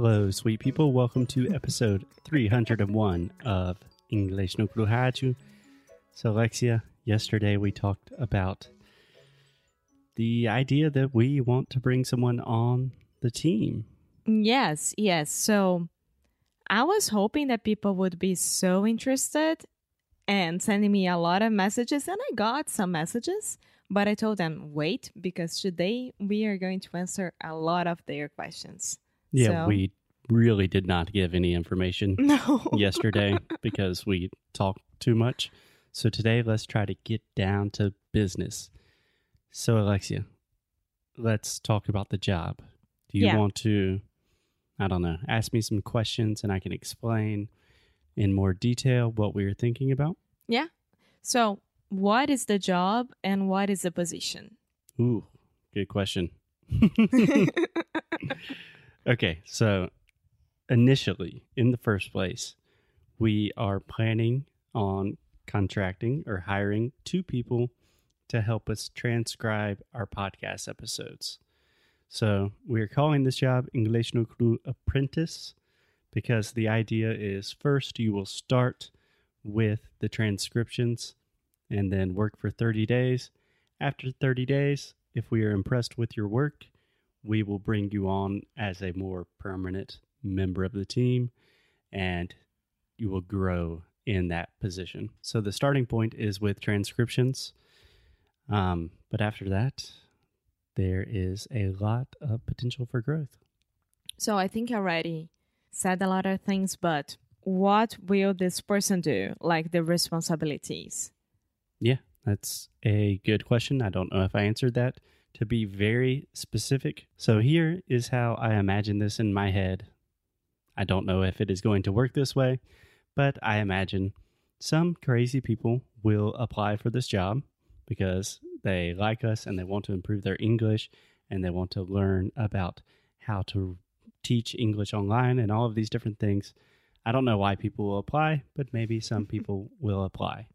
Hello, sweet people. Welcome to episode 301 of English no Cru Rádio. So, Alexia, yesterday we talked about the idea that we want to bring someone on the team. Yes, yes. So I was hoping that people would be so interested and sending me a lot of messages, and I got some messages, but I told them, wait, because today we are going to answer a lot of their questions. Yeah, So- we really did not give any information No. yesterday because we talked too much. So today, let's try to get down to business. So, Alexia, let's talk about the job. Do you Yeah. want to, I don't know, ask me some questions and I can explain in more detail what we are thinking about? Yeah. So, what is the job and what is the position? Ooh, good question. okay, so initially, in the first place, we are planning on contracting or hiring two people to help us transcribe our podcast episodes. So we're calling this job English no Cru Apprentice because the idea is first you will start with the transcriptions and then work for 30 days. After 30 days, if we are impressed with your work, we will bring you on as a more permanent member of the team and you will grow in that position. So the starting point is with transcriptions. Um, but after that, there is a lot of potential for growth. So, I think I already said a lot of things, but what will this person do? Like the responsibilities? Yeah, that's a good question. I don't know if I answered that to be very specific. So here is how I imagine this in my head. I don't know if it is going to work this way, but I imagine some crazy people will apply for this job because they like us and they want to improve their English and they want to learn about how to teach English online and all of these different things. I don't know why people will apply, but maybe some people will apply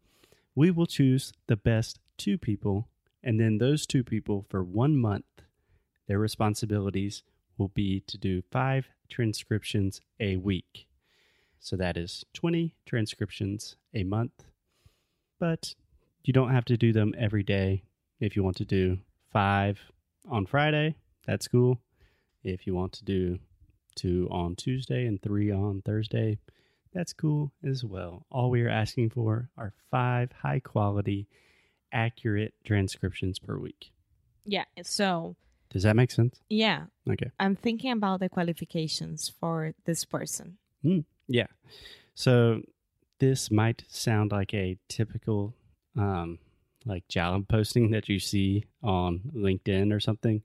we will choose the best two people, and then those two people for one month, their responsibilities will be to do five transcriptions a week. So that is 20 transcriptions a month. But you don't have to do them every day. If you want to do five on Friday, that's cool. If you want to do two on Tuesday and three on Thursday, that's cool as well. All we are asking for are five high quality, accurate transcriptions per week. Yeah. So, Does that make sense? yeah, Okay. I'm thinking about the qualifications for this person. Yeah. So this might sound like a typical um like job posting that you see on LinkedIn or something,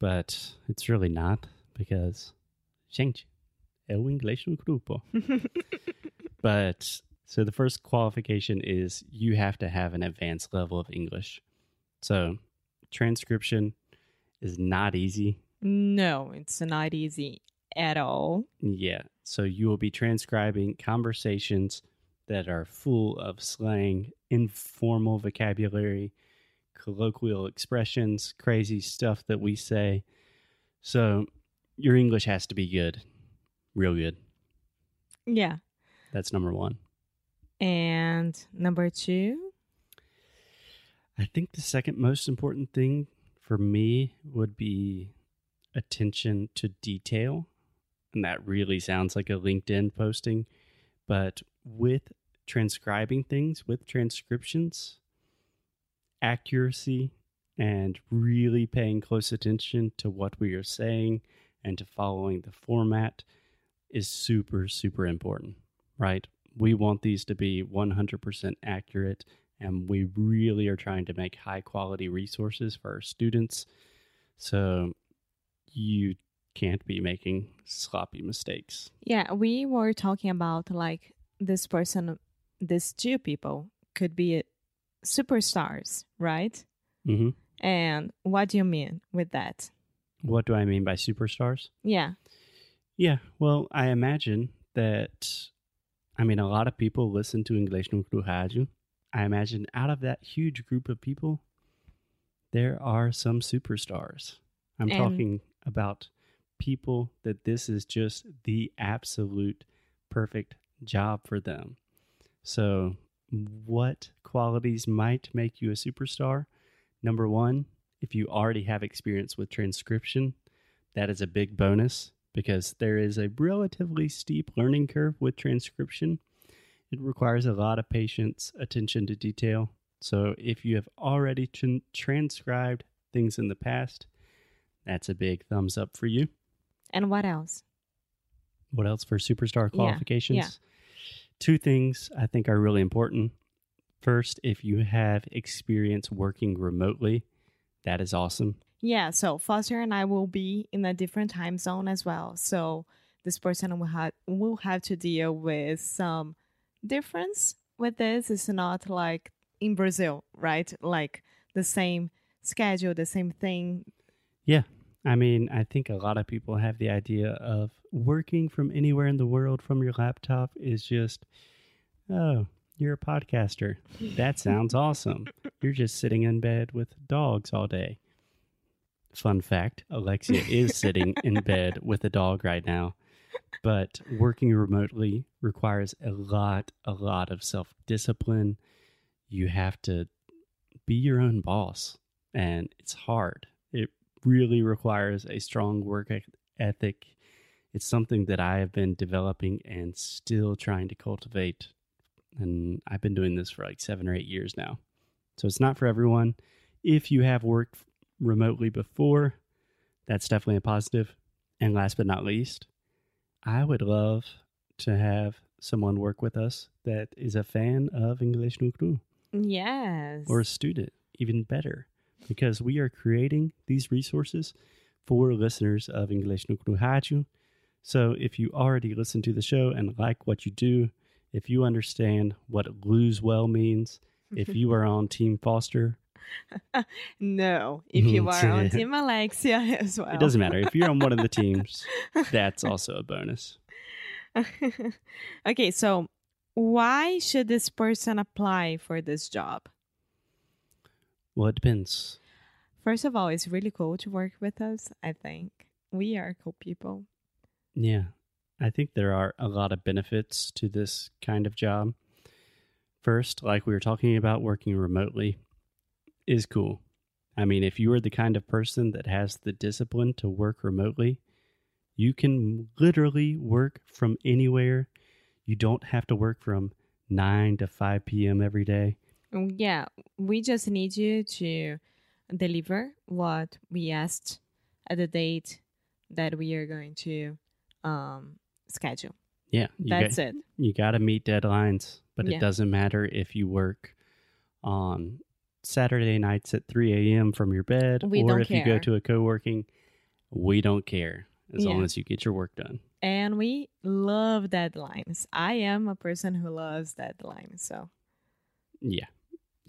but it's really not because gente, é o inglês no grupo. But so the first qualification is you have to have an advanced level of English. So transcription is not easy. No, it's not easy at all. Yeah. So you will be transcribing conversations that are full of slang, informal vocabulary, colloquial expressions, crazy stuff that we say. So your English has to be good, real good. Yeah. That's number one. And number two, I think the second most important thing for me would be attention to detail. And that really sounds like a LinkedIn posting. But with transcribing things, with transcriptions, accuracy and really paying close attention to what we are saying and to following the format is super, super important, right? We want these to be 100% accurate and we really are trying to make high quality resources for our students. So you can't be making sloppy mistakes. yeah, we were talking about like this person, these two people could be superstars, right? Mm-hmm. And what do you mean with that? What do I mean by superstars? Yeah. Yeah, well, I imagine that, I mean, a lot of people listen to English no Cru Rádio. I imagine out of that huge group of people, there are some superstars. I'm And- talking about people that this is just the absolute perfect job for them. So, what qualities might make you a superstar? Number one, if you already have experience with transcription, that is a big bonus because there is a relatively steep learning curve with transcription. It requires a lot of patience, attention to detail. So, if you have already tran- transcribed things in the past, that's a big thumbs up for you. And what else? What else for superstar Yeah, qualifications? yeah. Two things I think are really important. First, if you have experience working remotely, that is awesome. Yeah, so Foster and I will be in a different time zone as well. So this person will have will have to deal with some difference with this. It's not like in Brazil, right? Like the same schedule, the same thing. Yeah. I mean, I think a lot of people have the idea of working from anywhere in the world from your laptop is just, oh, you're a podcaster. That sounds awesome. You're just sitting in bed with dogs all day. Fun fact Alexia is sitting in bed with a dog right now. But working remotely requires a lot, a lot of self discipline. You have to be your own boss, and it's hard. It really requires a strong work ethic. It's something that I have been developing and still trying to cultivate. And I've been doing this for like seven or eight years now. So it's not for everyone. If you have worked remotely before, that's definitely a positive. And last but not least, I would love to have someone work with us that is a fan of English no Cru Yes. or a student, even better, because we are creating these resources for listeners of English Cru Rádio. So if you already listen to the show and like what you do, if you understand what lose well means, if you are on Team Foster, no, if you Mhm, are on Team Alexia as well. it doesn't matter. If you're on one of the teams, that's also a bonus. okay, so why should this person apply for this job? Well, it depends. First of all, it's really cool to work with us. I think we are cool people. Yeah. I think there are a lot of benefits to this kind of job. First, like we were talking about, working remotely is cool. I mean, if you are the kind of person that has the discipline to work remotely, you can literally work from anywhere. You don't have to work from 9 to 5 p.m. every day. Mm, Yeah, we just need you to deliver what we asked at the date that we are going to um, schedule. Yeah. You got- That's it. you got to meet deadlines, but Yeah. it doesn't matter if you work on Saturday nights at 3 a.m. from your bed We or if you go to a co working. We don't care as long as you get your work done. And we love deadlines. I am a person who loves deadlines. So, Yeah.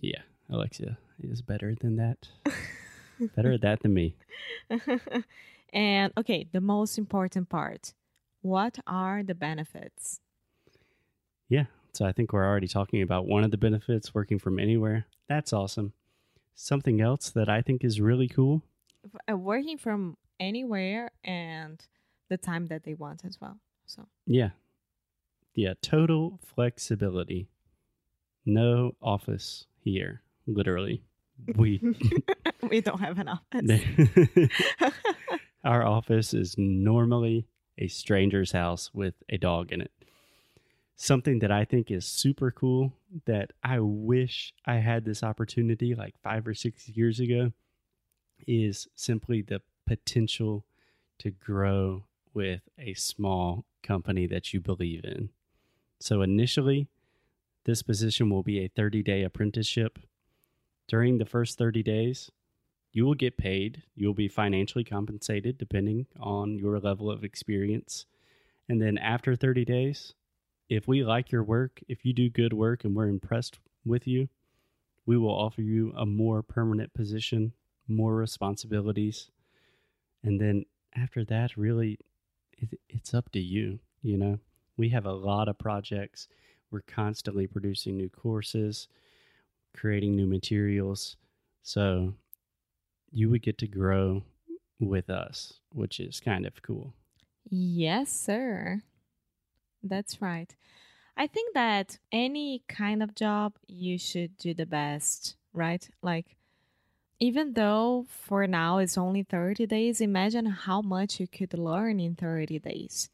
Yeah. Alexia is better than that. better at that than me. and okay, the most important part what are the benefits? Yeah. So I think we're already talking about one of the benefits working from anywhere. That's awesome. Something else that I think is really cool. Uh, working from anywhere and the time that they want as well. So, Yeah. Yeah. Total flexibility. No office here, literally. We we don't have an office. our office is normally a stranger's house with a dog in it. Something that I think is super cool that I wish I had this opportunity like 5 or 6 years ago is simply the potential to grow with a small company that you believe in. So initially, this position will be a 30 day apprenticeship. During the first 30 days, you will get paid. You'll be financially compensated depending on your level of experience. And then after 30 days, if we like your work, if you do good work and we're impressed with you, we will offer you a more permanent position, more responsibilities. And then after that, really, it, it's up to you. You know, we have a lot of projects. We're constantly producing new courses, creating new materials. So you would get to grow with us, which is kind of cool. Yes, sir. That's right. I think that any kind of job, you should do the best, right? Like, even though for now it's only 30 days, imagine how much you could learn in 30 days.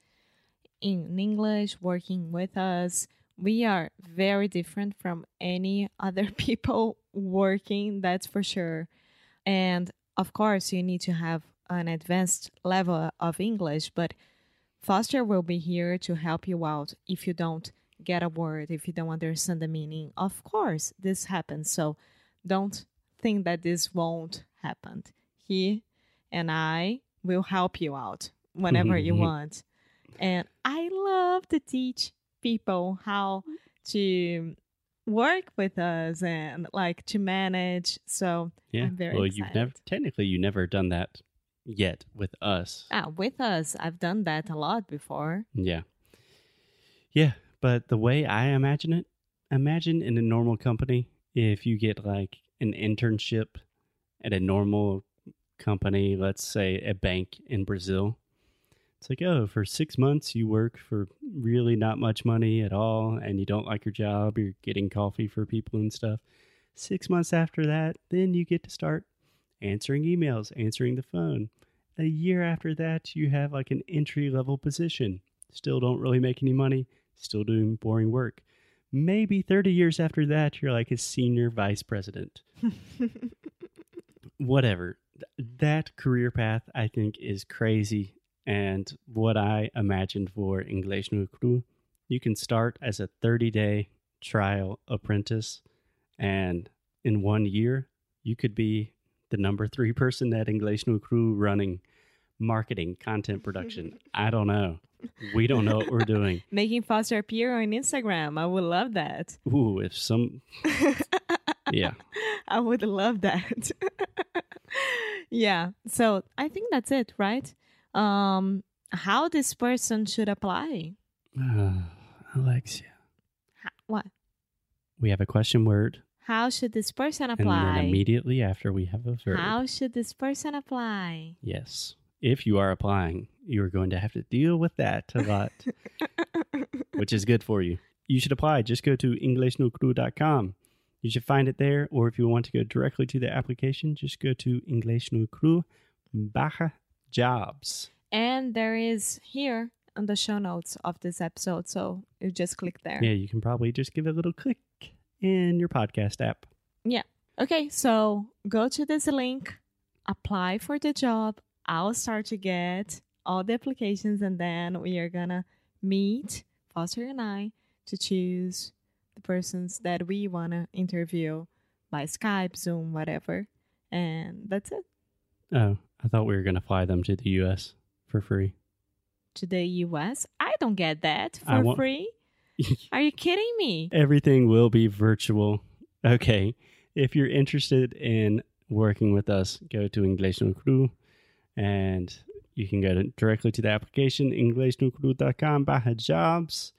In English, working with us, we are very different from any other people working, that's for sure. And of course, you need to have an advanced level of English, but Foster will be here to help you out if you don't get a word, if you don't understand the meaning. Of course, this happens. So don't think that this won't happen. He and I will help you out whenever you want. And I love to teach people how to work with us and like to manage. So Yeah. I'm very well, excited. you've never technically you never done that yet with us. ah, with us, I've done that a lot before. Yeah. Yeah, but the way I imagine it, imagine in a normal company if you get like an internship at a normal company, let's say a bank in Brazil. It's like, oh, for six months you work for really not much money at all and you don't like your job, you're getting coffee for people and stuff. Six months after that, then you get to start answering emails, answering the phone. A year after that, you have like an entry level position. Still don't really make any money, still doing boring work. Maybe 30 years after that, you're like a senior vice president. Whatever. Th- That career path, I think, is crazy. And what I imagined for English no Cru, you can start as a 30 day trial apprentice. And in one year, you could be the number three person at English no Cru running marketing, content production. I don't know. We don't know what we're doing. Making Foster appear on Instagram. I would love that. Ooh, if some, yeah. I would love that. yeah. So I think that's it, right? Um, how this person should apply? Uh, Alexia, Ho- what? we have a question word, How should this person apply? and then immediately after we have a verb. How should this person apply? Yes. If you are applying, you are going to have to deal with that a lot, which is good for you. You should apply. Just go to EnglishNoCrew.com. You should find it there, or if you want to go directly to the application, just go to EnglishNoCrew barra jobs. And there is here on the show notes of this episode, so you just click there. Yeah, you can probably just give it a little click in your podcast app. Yeah. Okay, so go to this link, apply for the job. I'll start to get all the applications, and then we are gonna meet Foster and I to choose the persons that we wanna interview by Skype, Zoom, whatever. And that's it. Oh, I thought we were going to fly them to the U.S. for free. To the US, I don't get that for want- free. Are you kidding me? Everything will be virtual. Okay. If you're interested in working with us, go to English no Cru and you can go to, directly to the application, EnglishNoCrew.com barra jobs.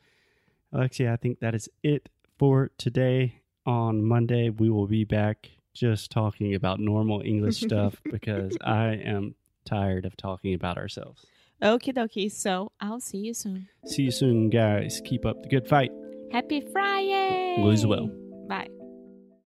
Alexia, I think that is it for today. On Monday, we will be back just talking about normal English stuff because I am tired of talking about ourselves. Okie dokie. So I'll see you soon. See you soon, guys. Keep up the good fight. Happy Friday. Lose well. Bye.